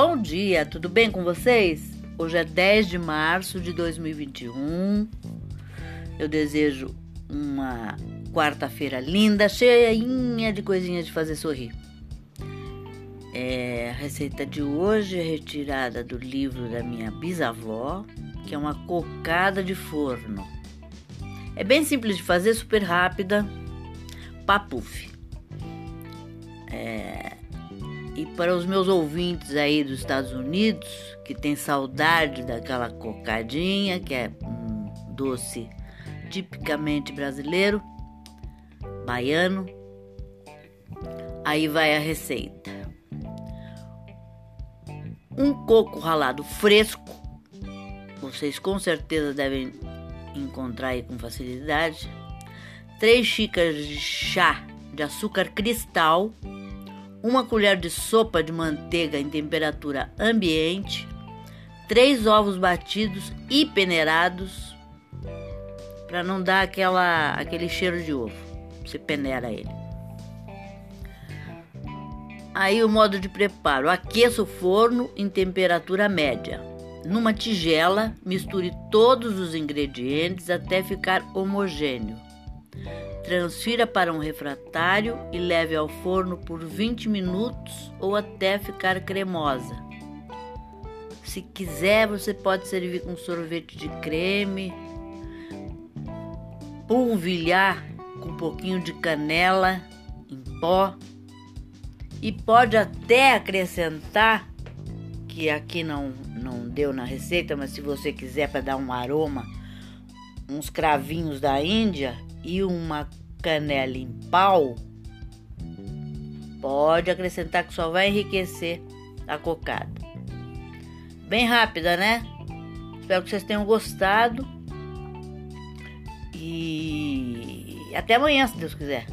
Bom dia, tudo bem com vocês? Hoje é 10 de março de 2021. Eu desejo uma quarta-feira linda, cheinha de coisinhas de fazer sorrir. É, a receita de hoje é retirada do livro da minha bisavó, que é uma cocada de forno. É bem simples de fazer, super rápida. Papuf. É, e para os meus ouvintes aí dos Estados Unidos, que tem saudade daquela cocadinha, que é um doce tipicamente brasileiro, baiano, aí vai a receita. Um coco ralado fresco, vocês com certeza devem encontrar aí com facilidade. Três xícaras de chá de açúcar cristal uma colher de sopa de manteiga em temperatura ambiente, três ovos batidos e peneirados, para não dar aquela, aquele cheiro de ovo. Você peneira ele. Aí o modo de preparo: aqueça o forno em temperatura média. Numa tigela, misture todos os ingredientes até ficar homogêneo. Transfira para um refratário e leve ao forno por 20 minutos ou até ficar cremosa. Se quiser, você pode servir com sorvete de creme, polvilhar com um pouquinho de canela em pó e pode até acrescentar que aqui não não deu na receita, mas se você quiser para dar um aroma, uns cravinhos da Índia e uma canela em pau, pode acrescentar que só vai enriquecer a cocada. Bem rápida, né? Espero que vocês tenham gostado. E até amanhã, se Deus quiser.